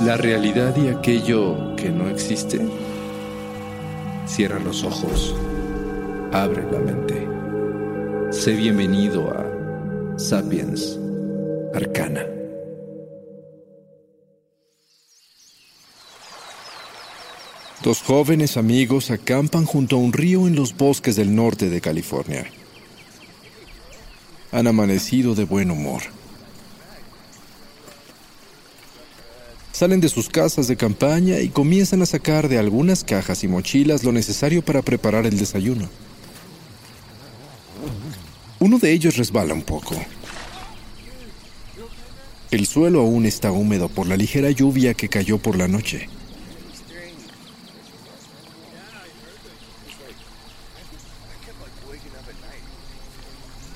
La realidad y aquello que no existe. Cierra los ojos, abre la mente. Sé bienvenido a Sapiens Arcana. Dos jóvenes amigos acampan junto a un río en los bosques del norte de California. Han amanecido de buen humor. Salen de sus casas de campaña y comienzan a sacar de algunas cajas y mochilas lo necesario para preparar el desayuno. Uno de ellos resbala un poco. El suelo aún está húmedo por la ligera lluvia que cayó por la noche.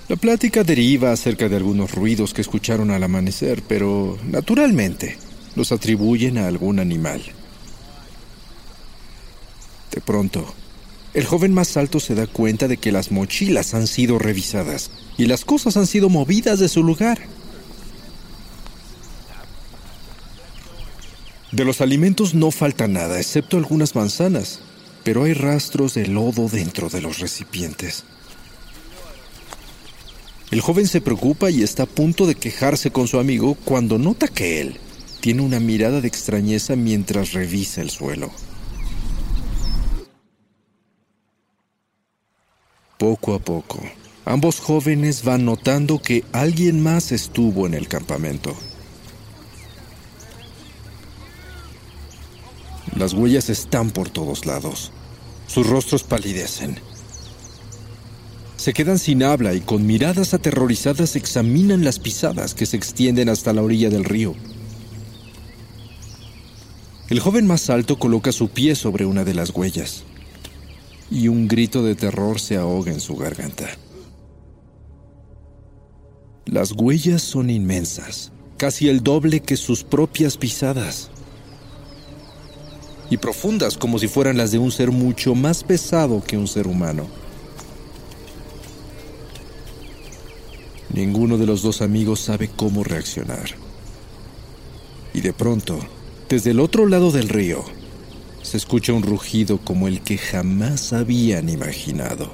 La plática deriva acerca de algunos ruidos que escucharon al amanecer, pero naturalmente los atribuyen a algún animal. De pronto, el joven más alto se da cuenta de que las mochilas han sido revisadas y las cosas han sido movidas de su lugar. De los alimentos no falta nada, excepto algunas manzanas, pero hay rastros de lodo dentro de los recipientes. El joven se preocupa y está a punto de quejarse con su amigo cuando nota que él tiene una mirada de extrañeza mientras revisa el suelo. Poco a poco, ambos jóvenes van notando que alguien más estuvo en el campamento. Las huellas están por todos lados. Sus rostros palidecen. Se quedan sin habla y con miradas aterrorizadas examinan las pisadas que se extienden hasta la orilla del río. El joven más alto coloca su pie sobre una de las huellas y un grito de terror se ahoga en su garganta. Las huellas son inmensas, casi el doble que sus propias pisadas, y profundas como si fueran las de un ser mucho más pesado que un ser humano. Ninguno de los dos amigos sabe cómo reaccionar. Y de pronto, desde el otro lado del río, se escucha un rugido como el que jamás habían imaginado.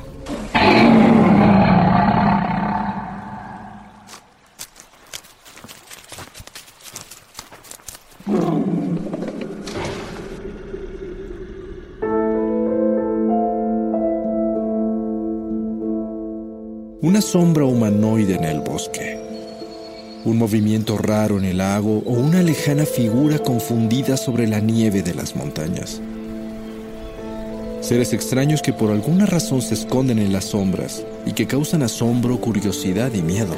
Una sombra humanoide en el bosque. Un movimiento raro en el lago o una lejana figura confundida sobre la nieve de las montañas. Seres extraños que por alguna razón se esconden en las sombras y que causan asombro, curiosidad y miedo.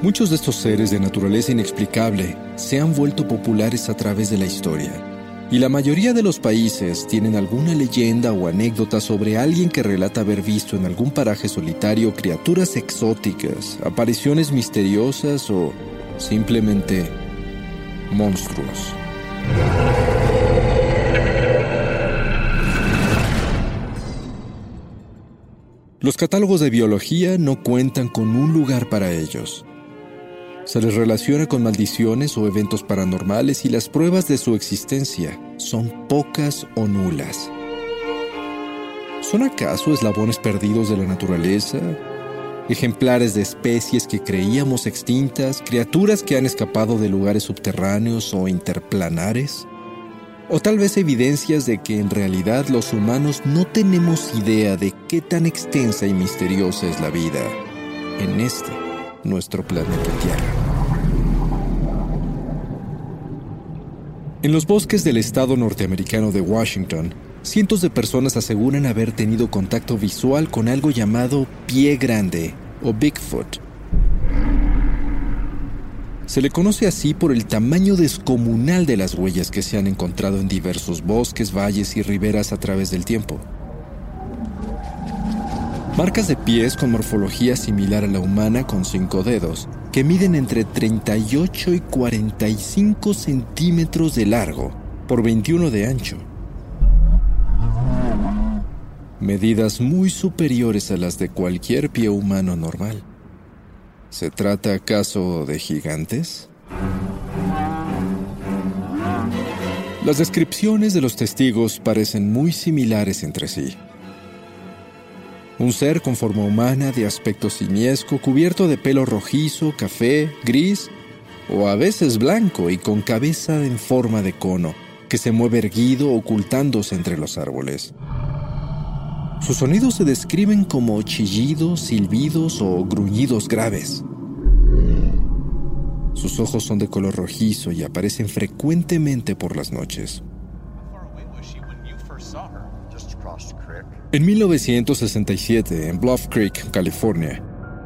Muchos de estos seres de naturaleza inexplicable se han vuelto populares a través de la historia, y la mayoría de los países tienen alguna leyenda o anécdota sobre alguien que relata haber visto en algún paraje solitario criaturas exóticas, apariciones misteriosas o simplemente monstruos. Los catálogos de biología no cuentan con un lugar para ellos. Se les relaciona con maldiciones o eventos paranormales y las pruebas de su existencia son pocas o nulas. ¿Son acaso eslabones perdidos de la naturaleza? ¿Ejemplares de especies que creíamos extintas? ¿Criaturas que han escapado de lugares subterráneos o interplanares? O tal vez evidencias de que en realidad los humanos no tenemos idea de qué tan extensa y misteriosa es la vida en este, nuestro planeta Tierra. En los bosques del estado norteamericano de Washington, cientos de personas aseguran haber tenido contacto visual con algo llamado pie grande o Bigfoot. Se le conoce así por el tamaño descomunal de las huellas que se han encontrado en diversos bosques, valles y riberas a través del tiempo. Marcas de pies con morfología similar a la humana con cinco dedos, que miden entre 38 y 45 centímetros de largo por 21 de ancho. Medidas muy superiores a las de cualquier pie humano normal. ¿Se trata acaso de gigantes? Las descripciones de los testigos parecen muy similares entre sí. Un ser con forma humana, de aspecto simiesco, cubierto de pelo rojizo, café, gris o a veces blanco y con cabeza en forma de cono, que se mueve erguido ocultándose entre los árboles. Sus sonidos se describen como chillidos, silbidos o gruñidos graves. Sus ojos son de color rojizo y aparecen frecuentemente por las noches. En 1967, en Bluff Creek, California,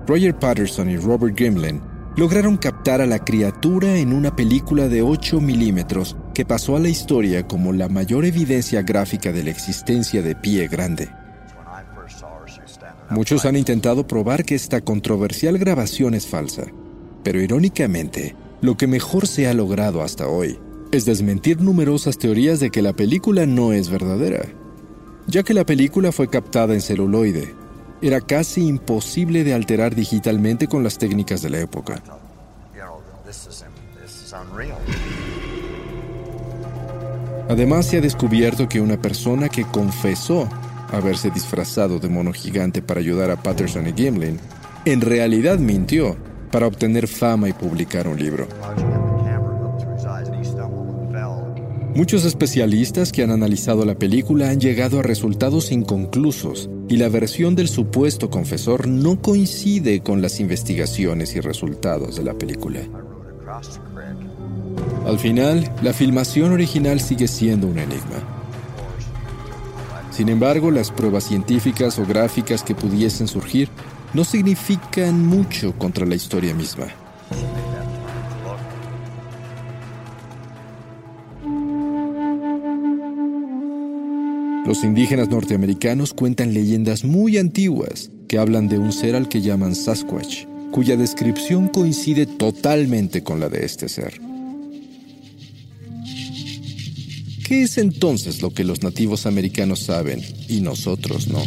Roger Patterson y Robert Gimlin lograron captar a la criatura en una película de 8 milímetros que pasó a la historia como la mayor evidencia gráfica de la existencia de pie grande. Muchos han intentado probar que esta controversial grabación es falsa, pero irónicamente, lo que mejor se ha logrado hasta hoy es desmentir numerosas teorías de que la película no es verdadera. Ya que la película fue captada en celuloide, era casi imposible de alterar digitalmente con las técnicas de la época. Además, se ha descubierto que una persona que confesó haberse disfrazado de mono gigante para ayudar a Patterson y Gimlin, en realidad mintió para obtener fama y publicar un libro. Muchos especialistas que han analizado la película han llegado a resultados inconclusos y la versión del supuesto confesor no coincide con las investigaciones y resultados de la película. Al final, la filmación original sigue siendo un enigma. Sin embargo, las pruebas científicas o gráficas que pudiesen surgir no significan mucho contra la historia misma. Los indígenas norteamericanos cuentan leyendas muy antiguas que hablan de un ser al que llaman Sasquatch, cuya descripción coincide totalmente con la de este ser. ¿Qué es entonces lo que los nativos americanos saben y nosotros no?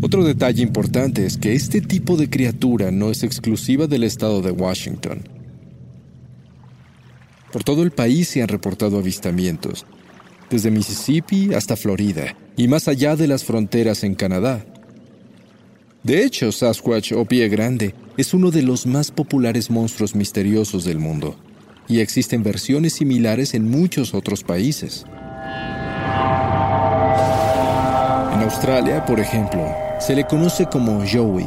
Otro detalle importante es que este tipo de criatura no es exclusiva del estado de Washington. Por todo el país se han reportado avistamientos, desde Mississippi hasta Florida y más allá de las fronteras en Canadá. De hecho, Sasquatch o Pie Grande es uno de los más populares monstruos misteriosos del mundo, y existen versiones similares en muchos otros países. En Australia, por ejemplo, se le conoce como Joey,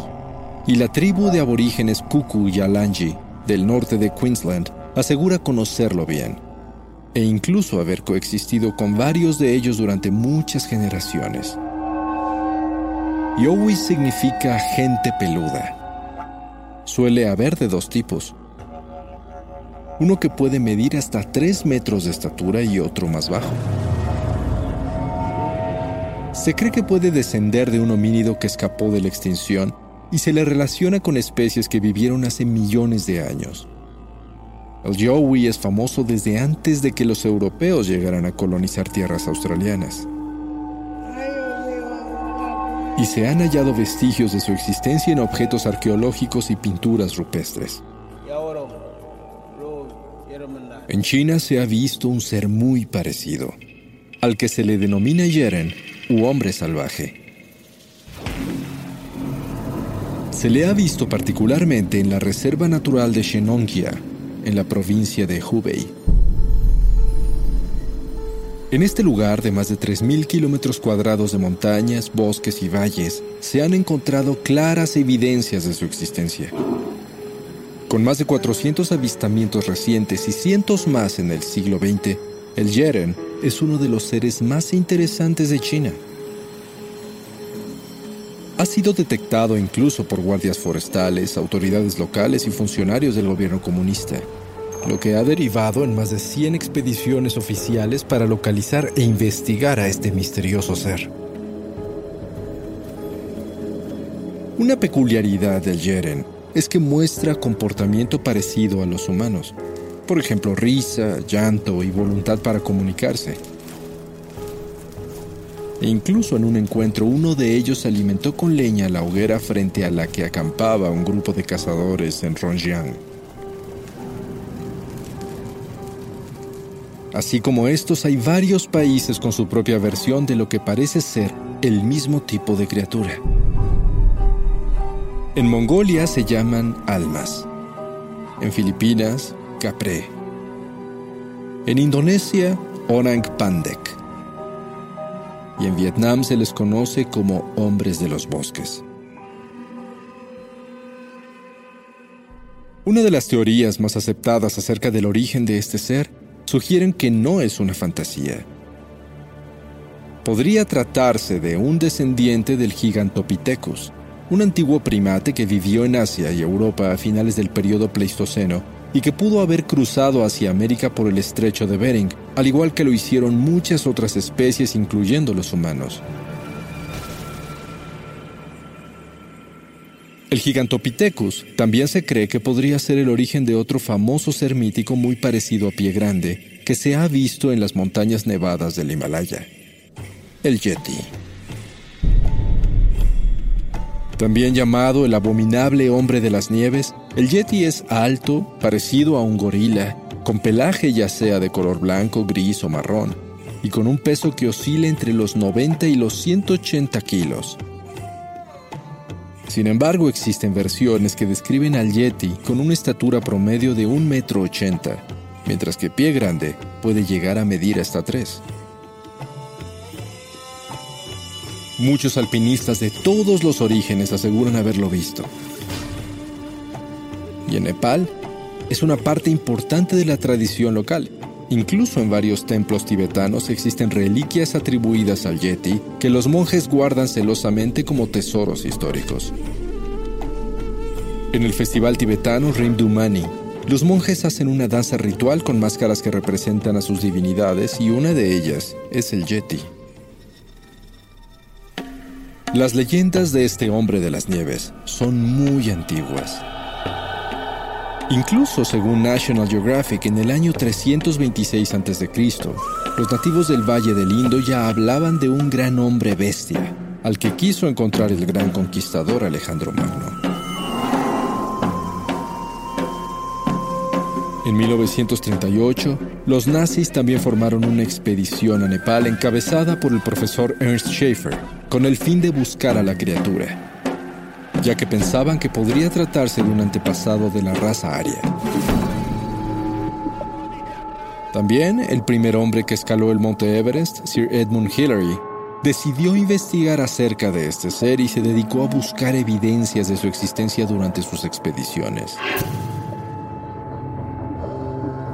y la tribu de aborígenes Kuku Yalanji del norte de Queensland asegura conocerlo bien, e incluso haber coexistido con varios de ellos durante muchas generaciones. Yowie significa gente peluda. Suele haber de dos tipos. Uno que puede medir hasta 3 metros de estatura y otro más bajo. Se cree que puede descender de un homínido que escapó de la extinción y se le relaciona con especies que vivieron hace millones de años. El Yowie es famoso desde antes de que los europeos llegaran a colonizar tierras australianas. Y se han hallado vestigios de su existencia en objetos arqueológicos y pinturas rupestres. En China se ha visto un ser muy parecido, al que se le denomina Yeren u hombre salvaje. Se le ha visto particularmente en la Reserva Natural de Shenongjia, en la provincia de Hubei. En este lugar de más de 3.000 kilómetros cuadrados de montañas, bosques y valles, se han encontrado claras evidencias de su existencia. Con más de 400 avistamientos recientes y cientos más en el siglo XX, el Yeren es uno de los seres más interesantes de China. Ha sido detectado incluso por guardias forestales, autoridades locales y funcionarios del gobierno comunista, lo que ha derivado en más de 100 expediciones oficiales para localizar e investigar a este misterioso ser. Una peculiaridad del Yeren es que muestra comportamiento parecido a los humanos, por ejemplo risa, llanto y voluntad para comunicarse. E incluso en un encuentro uno de ellos alimentó con leña la hoguera frente a la que acampaba un grupo de cazadores en Ronjiang. Así como estos, hay varios países con su propia versión de lo que parece ser el mismo tipo de criatura. En Mongolia se llaman almas. En Filipinas, capre. En Indonesia, orang pandek. Y en Vietnam se les conoce como hombres de los bosques. Una de las teorías más aceptadas acerca del origen de este ser sugieren que no es una fantasía. Podría tratarse de un descendiente del Gigantopithecus, un antiguo primate que vivió en Asia y Europa a finales del periodo Pleistoceno y que pudo haber cruzado hacia América por el estrecho de Bering, al igual que lo hicieron muchas otras especies incluyendo los humanos. El Gigantopithecus también se cree que podría ser el origen de otro famoso ser mítico muy parecido a Pie Grande, que se ha visto en las montañas nevadas del Himalaya, el Yeti también llamado el abominable hombre de las nieves, el yeti es alto, parecido a un gorila, con pelaje ya sea de color blanco, gris o marrón, y con un peso que oscila entre los 90 y los 180 kilos. Sin embargo, existen versiones que describen al Yeti con una estatura promedio de 1,80 metro, mientras que pie grande puede llegar a medir hasta 3. Muchos alpinistas de todos los orígenes aseguran haberlo visto. Y en Nepal es una parte importante de la tradición local. Incluso en varios templos tibetanos existen reliquias atribuidas al Yeti que los monjes guardan celosamente como tesoros históricos. En el festival tibetano Rimdumani, los monjes hacen una danza ritual con máscaras que representan a sus divinidades y una de ellas es el Yeti. Las leyendas de este hombre de las nieves son muy antiguas. Incluso según National Geographic, en el año 326 a.C., los nativos del Valle del Indo ya hablaban de un gran hombre bestia, al que quiso encontrar el gran conquistador Alejandro Magno. En 1938, los nazis también formaron una expedición a Nepal encabezada por el profesor Ernst Schaefer, con el fin de buscar a la criatura, ya que pensaban que podría tratarse de un antepasado de la raza aria. También el primer hombre que escaló el monte Everest, Sir Edmund Hillary, decidió investigar acerca de este ser y se dedicó a buscar evidencias de su existencia durante sus expediciones.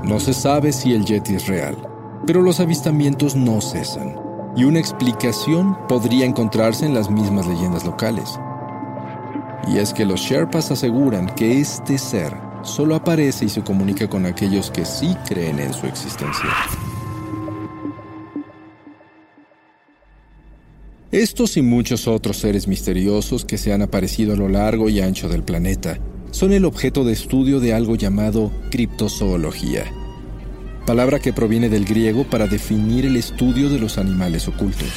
No se sabe si el Yeti es real, pero los avistamientos no cesan, y una explicación podría encontrarse en las mismas leyendas locales. Y es que los Sherpas aseguran que este ser solo aparece y se comunica con aquellos que sí creen en su existencia. Estos y muchos otros seres misteriosos que se han aparecido a lo largo y ancho del planeta son el objeto de estudio de algo llamado criptozoología, palabra que proviene del griego para definir el estudio de los animales ocultos.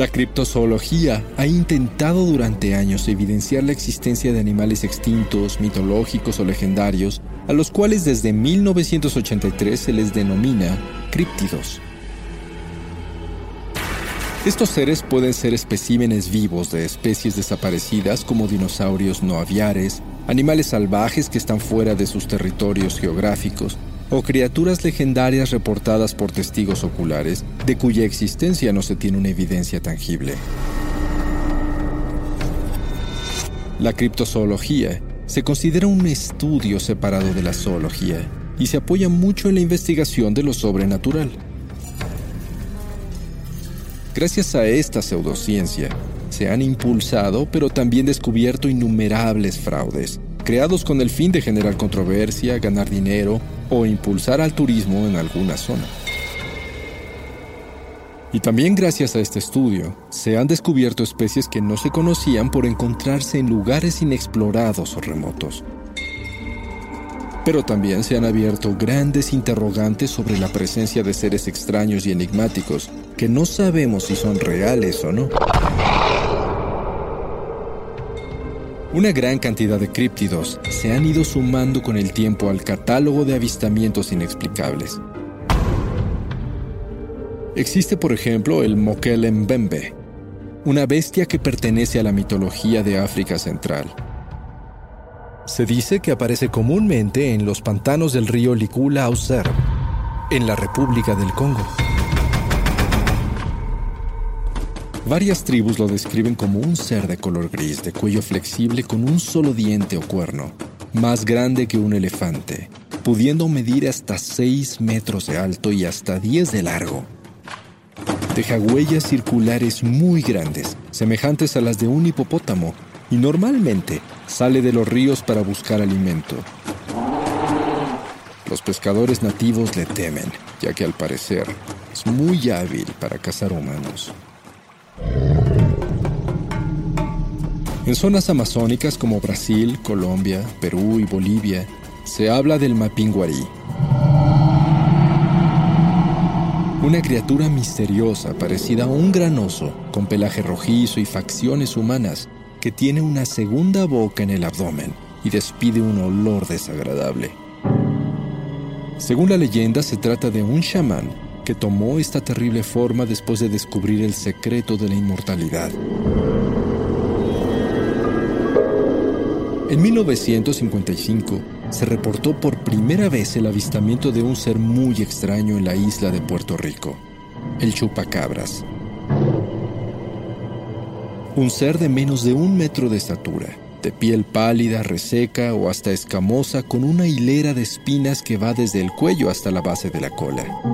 La criptozoología ha intentado durante años evidenciar la existencia de animales extintos, mitológicos o legendarios, a los cuales desde 1983 se les denomina críptidos. Estos seres pueden ser especímenes vivos de especies desaparecidas como dinosaurios no aviares, animales salvajes que están fuera de sus territorios geográficos, o criaturas legendarias reportadas por testigos oculares de cuya existencia no se tiene una evidencia tangible. La criptozoología se considera un estudio separado de la zoología y se apoya mucho en la investigación de lo sobrenatural. Gracias a esta pseudociencia, se han impulsado pero también descubierto innumerables fraudes, creados con el fin de generar controversia, ganar dinero o impulsar al turismo en alguna zona. Y también gracias a este estudio, se han descubierto especies que no se conocían por encontrarse en lugares inexplorados o remotos. Pero también se han abierto grandes interrogantes sobre la presencia de seres extraños y enigmáticos que no sabemos si son reales o no. Una gran cantidad de críptidos se han ido sumando con el tiempo al catálogo de avistamientos inexplicables. Existe, por ejemplo, el Mokele Mbembe, una bestia que pertenece a la mitología de África Central. Se dice que aparece comúnmente en los pantanos del río Likula Auser, en la República del Congo. Varias tribus lo describen como un ser de color gris, de cuello flexible con un solo diente o cuerno, más grande que un elefante, pudiendo medir hasta 6 metros de alto y hasta 10 de largo. Deja huellas circulares muy grandes, semejantes a las de un hipopótamo, y normalmente sale de los ríos para buscar alimento. Los pescadores nativos le temen, ya que al parecer es muy hábil para cazar humanos. En zonas amazónicas como Brasil, Colombia, Perú y Bolivia, se habla del mapinguarí. Una criatura misteriosa parecida a un granoso, con pelaje rojizo y facciones humanas, que tiene una segunda boca en el abdomen y despide un olor desagradable. Según la leyenda, se trata de un chamán que tomó esta terrible forma después de descubrir el secreto de la inmortalidad. En 1955 se reportó por primera vez el avistamiento de un ser muy extraño en la isla de Puerto Rico, el chupacabras. Un ser de menos de un metro de estatura, de piel pálida, reseca o hasta escamosa con una hilera de espinas que va desde el cuello hasta la base de la cola.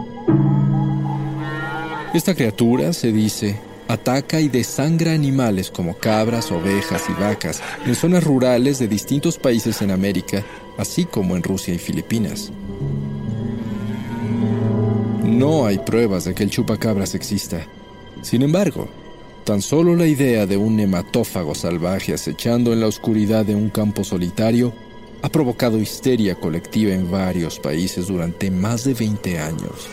Esta criatura, se dice, ataca y desangra animales como cabras, ovejas y vacas en zonas rurales de distintos países en América, así como en Rusia y Filipinas. No hay pruebas de que el chupacabras exista. Sin embargo, tan solo la idea de un nematófago salvaje acechando en la oscuridad de un campo solitario ha provocado histeria colectiva en varios países durante más de 20 años.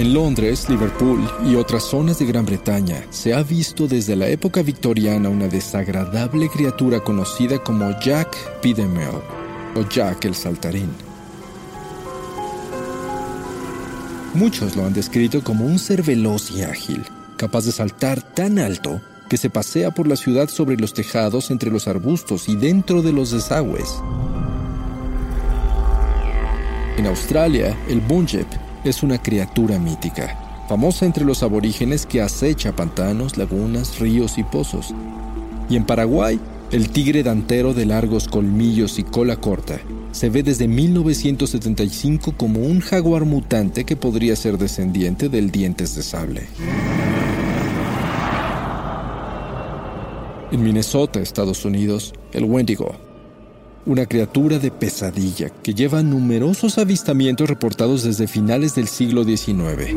En Londres, Liverpool y otras zonas de Gran Bretaña se ha visto desde la época victoriana una desagradable criatura conocida como Jack Pidemel o Jack el Saltarín. Muchos lo han descrito como un ser veloz y ágil, capaz de saltar tan alto que se pasea por la ciudad sobre los tejados, entre los arbustos y dentro de los desagües. En Australia, el Bunjep es una criatura mítica, famosa entre los aborígenes que acecha pantanos, lagunas, ríos y pozos. Y en Paraguay, el tigre dantero de largos colmillos y cola corta se ve desde 1975 como un jaguar mutante que podría ser descendiente del dientes de sable. En Minnesota, Estados Unidos, el Wendigo una criatura de pesadilla que lleva numerosos avistamientos reportados desde finales del siglo XIX.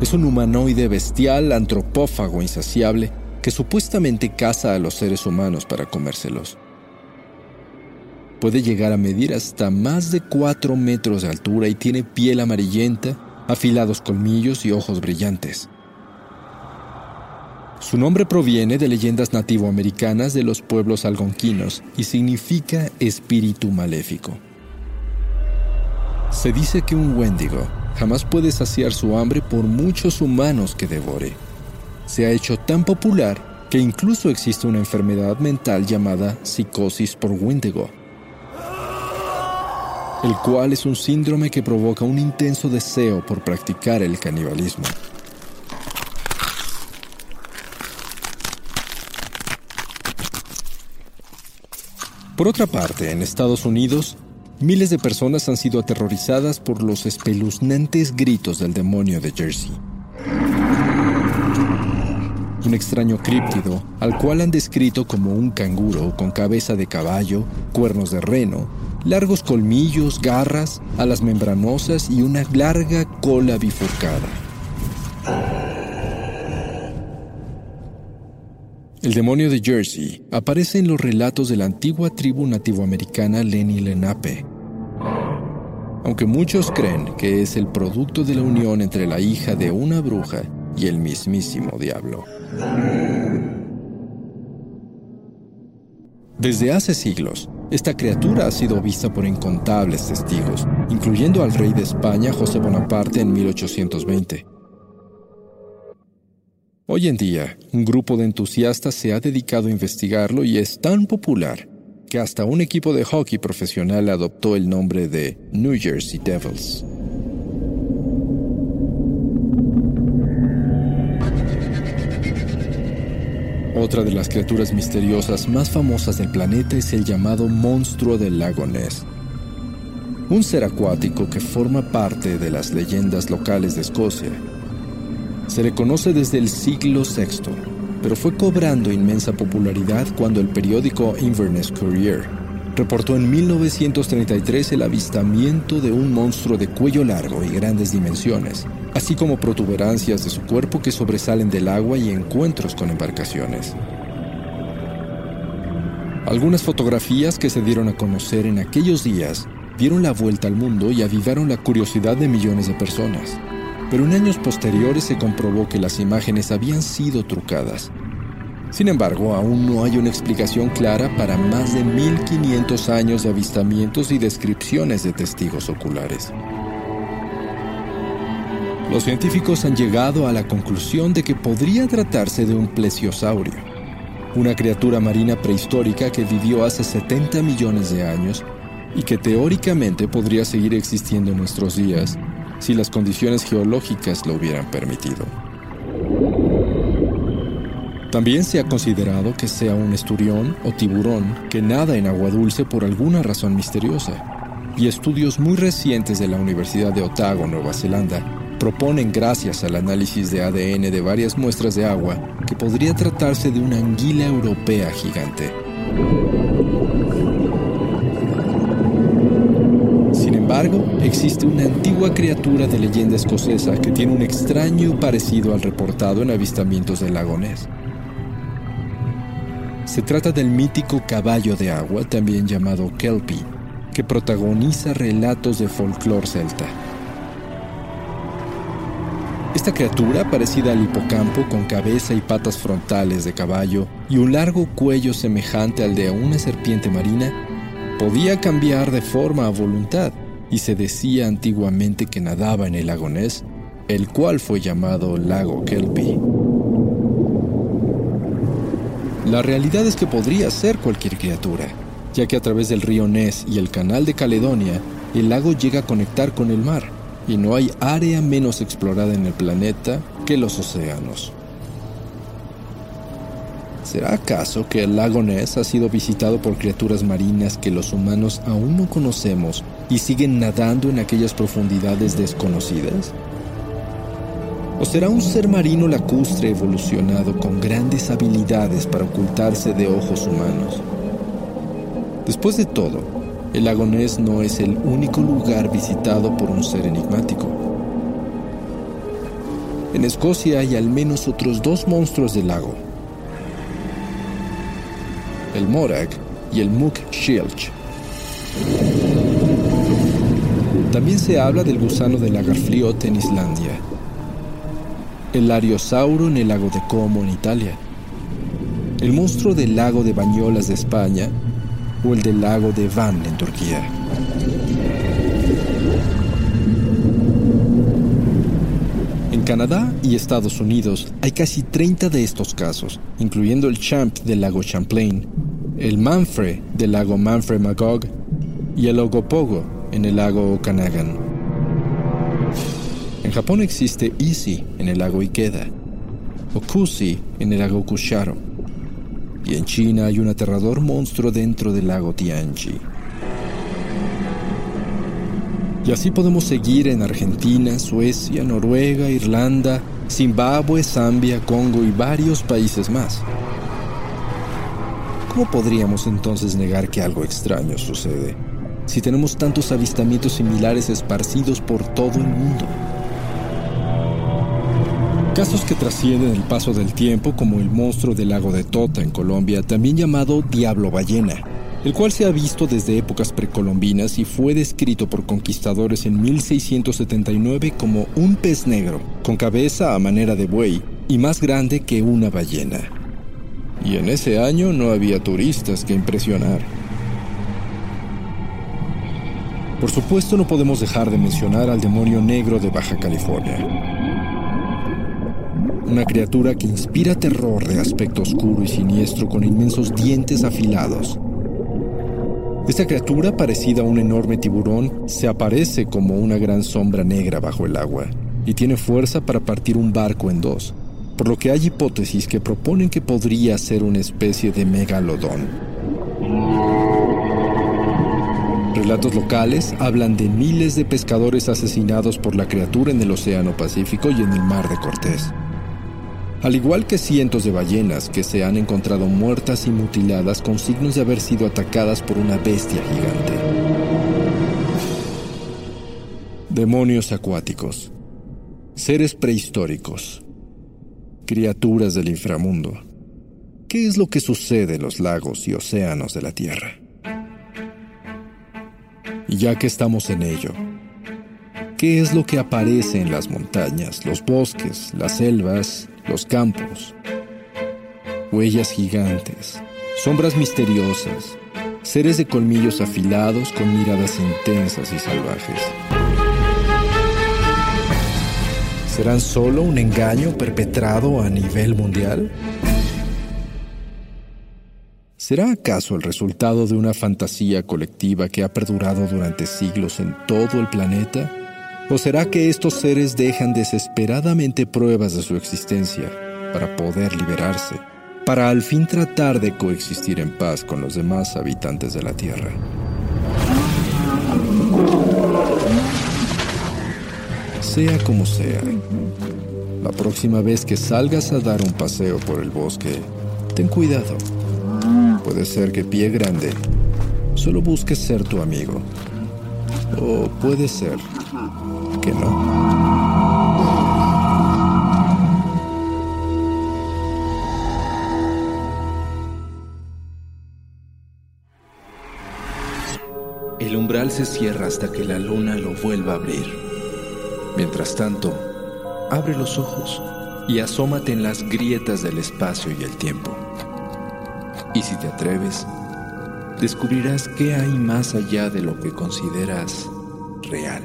Es un humanoide bestial, antropófago insaciable, que supuestamente caza a los seres humanos para comérselos. Puede llegar a medir hasta más de 4 metros de altura y tiene piel amarillenta, afilados colmillos y ojos brillantes. Su nombre proviene de leyendas nativoamericanas de los pueblos algonquinos y significa espíritu maléfico. Se dice que un Wendigo jamás puede saciar su hambre por muchos humanos que devore. Se ha hecho tan popular que incluso existe una enfermedad mental llamada psicosis por Wendigo el cual es un síndrome que provoca un intenso deseo por practicar el canibalismo. Por otra parte, en Estados Unidos, miles de personas han sido aterrorizadas por los espeluznantes gritos del demonio de Jersey. Un extraño críptido al cual han descrito como un canguro con cabeza de caballo, cuernos de reno, largos colmillos, garras, alas membranosas y una larga cola bifurcada. El demonio de Jersey aparece en los relatos de la antigua tribu nativoamericana Lenni Lenape. Aunque muchos creen que es el producto de la unión entre la hija de una bruja y el mismísimo diablo. Desde hace siglos, esta criatura ha sido vista por incontables testigos, incluyendo al rey de España José Bonaparte en 1820. Hoy en día, un grupo de entusiastas se ha dedicado a investigarlo y es tan popular que hasta un equipo de hockey profesional adoptó el nombre de New Jersey Devils. Otra de las criaturas misteriosas más famosas del planeta es el llamado monstruo del lago Ness. Un ser acuático que forma parte de las leyendas locales de Escocia. Se le conoce desde el siglo VI, pero fue cobrando inmensa popularidad cuando el periódico Inverness Courier reportó en 1933 el avistamiento de un monstruo de cuello largo y grandes dimensiones, así como protuberancias de su cuerpo que sobresalen del agua y encuentros con embarcaciones. Algunas fotografías que se dieron a conocer en aquellos días dieron la vuelta al mundo y avivaron la curiosidad de millones de personas. Pero en años posteriores se comprobó que las imágenes habían sido trucadas. Sin embargo, aún no hay una explicación clara para más de 1500 años de avistamientos y descripciones de testigos oculares. Los científicos han llegado a la conclusión de que podría tratarse de un plesiosaurio, una criatura marina prehistórica que vivió hace 70 millones de años y que teóricamente podría seguir existiendo en nuestros días si las condiciones geológicas lo hubieran permitido. También se ha considerado que sea un esturión o tiburón que nada en agua dulce por alguna razón misteriosa, y estudios muy recientes de la Universidad de Otago, Nueva Zelanda, proponen, gracias al análisis de ADN de varias muestras de agua, que podría tratarse de una anguila europea gigante. Sin embargo, existe una antigua criatura de leyenda escocesa que tiene un extraño parecido al reportado en avistamientos del lago Ness. Se trata del mítico caballo de agua, también llamado Kelpie, que protagoniza relatos de folclore celta. Esta criatura, parecida al hipocampo, con cabeza y patas frontales de caballo y un largo cuello semejante al de una serpiente marina, podía cambiar de forma a voluntad y se decía antiguamente que nadaba en el lago Ness, el cual fue llamado lago Kelpie. La realidad es que podría ser cualquier criatura, ya que a través del río Ness y el canal de Caledonia, el lago llega a conectar con el mar y no hay área menos explorada en el planeta que los océanos. ¿Será acaso que el lago Ness ha sido visitado por criaturas marinas que los humanos aún no conocemos y siguen nadando en aquellas profundidades desconocidas? ¿O será un ser marino lacustre evolucionado con grandes habilidades para ocultarse de ojos humanos? Después de todo, el lago Ness no es el único lugar visitado por un ser enigmático. En Escocia hay al menos otros dos monstruos del lago, el Morag y el Mook Shilch. También se habla del gusano de Lagarfliot en Islandia, el Ariosauro en el lago de Como en Italia, el monstruo del lago de Bañolas de España o el del lago de Van en Turquía. En Canadá y Estados Unidos hay casi 30 de estos casos, incluyendo el Champ del lago Champlain, el Manfre del lago Manfre Magog y el Ogopogo en el lago Okanagan. En Japón existe Isi en el lago Ikeda, o Kusi en el lago Kusharo, y en China hay un aterrador monstruo dentro del lago Tianji. Y así podemos seguir en Argentina, Suecia, Noruega, Irlanda, Zimbabue, Zambia, Congo y varios países más. ¿Cómo podríamos entonces negar que algo extraño sucede si tenemos tantos avistamientos similares esparcidos por todo el mundo? Casos que trascienden el paso del tiempo, como el monstruo del lago de Tota en Colombia, también llamado Diablo Ballena, el cual se ha visto desde épocas precolombinas y fue descrito por conquistadores en 1679 como un pez negro, con cabeza a manera de buey y más grande que una ballena. Y en ese año no había turistas que impresionar. Por supuesto no podemos dejar de mencionar al demonio negro de Baja California una criatura que inspira terror de aspecto oscuro y siniestro con inmensos dientes afilados. Esta criatura, parecida a un enorme tiburón, se aparece como una gran sombra negra bajo el agua y tiene fuerza para partir un barco en dos, por lo que hay hipótesis que proponen que podría ser una especie de megalodón. Relatos locales hablan de miles de pescadores asesinados por la criatura en el Océano Pacífico y en el Mar de Cortés al igual que cientos de ballenas que se han encontrado muertas y mutiladas con signos de haber sido atacadas por una bestia gigante. Demonios acuáticos, seres prehistóricos, criaturas del inframundo. ¿Qué es lo que sucede en los lagos y océanos de la Tierra? Y ya que estamos en ello, ¿qué es lo que aparece en las montañas, los bosques, las selvas los campos, huellas gigantes, sombras misteriosas, seres de colmillos afilados con miradas intensas y salvajes. ¿Serán solo un engaño perpetrado a nivel mundial? ¿Será acaso el resultado de una fantasía colectiva que ha perdurado durante siglos en todo el planeta? ¿O será que estos seres dejan desesperadamente pruebas de su existencia para poder liberarse, para al fin tratar de coexistir en paz con los demás habitantes de la Tierra? Sea como sea, la próxima vez que salgas a dar un paseo por el bosque, ten cuidado. Puede ser que Pie Grande solo busque ser tu amigo. O puede ser que no. El umbral se cierra hasta que la luna lo vuelva a abrir. Mientras tanto, abre los ojos y asómate en las grietas del espacio y el tiempo. Y si te atreves, descubrirás qué hay más allá de lo que consideras real.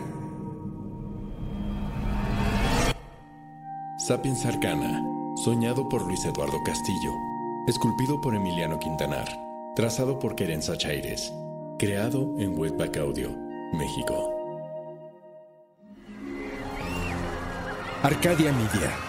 Sapiens Arcana, soñado por Luis Eduardo Castillo, esculpido por Emiliano Quintanar, trazado por Querenza Chaires, creado en Webback Audio, México. Arcadia Media.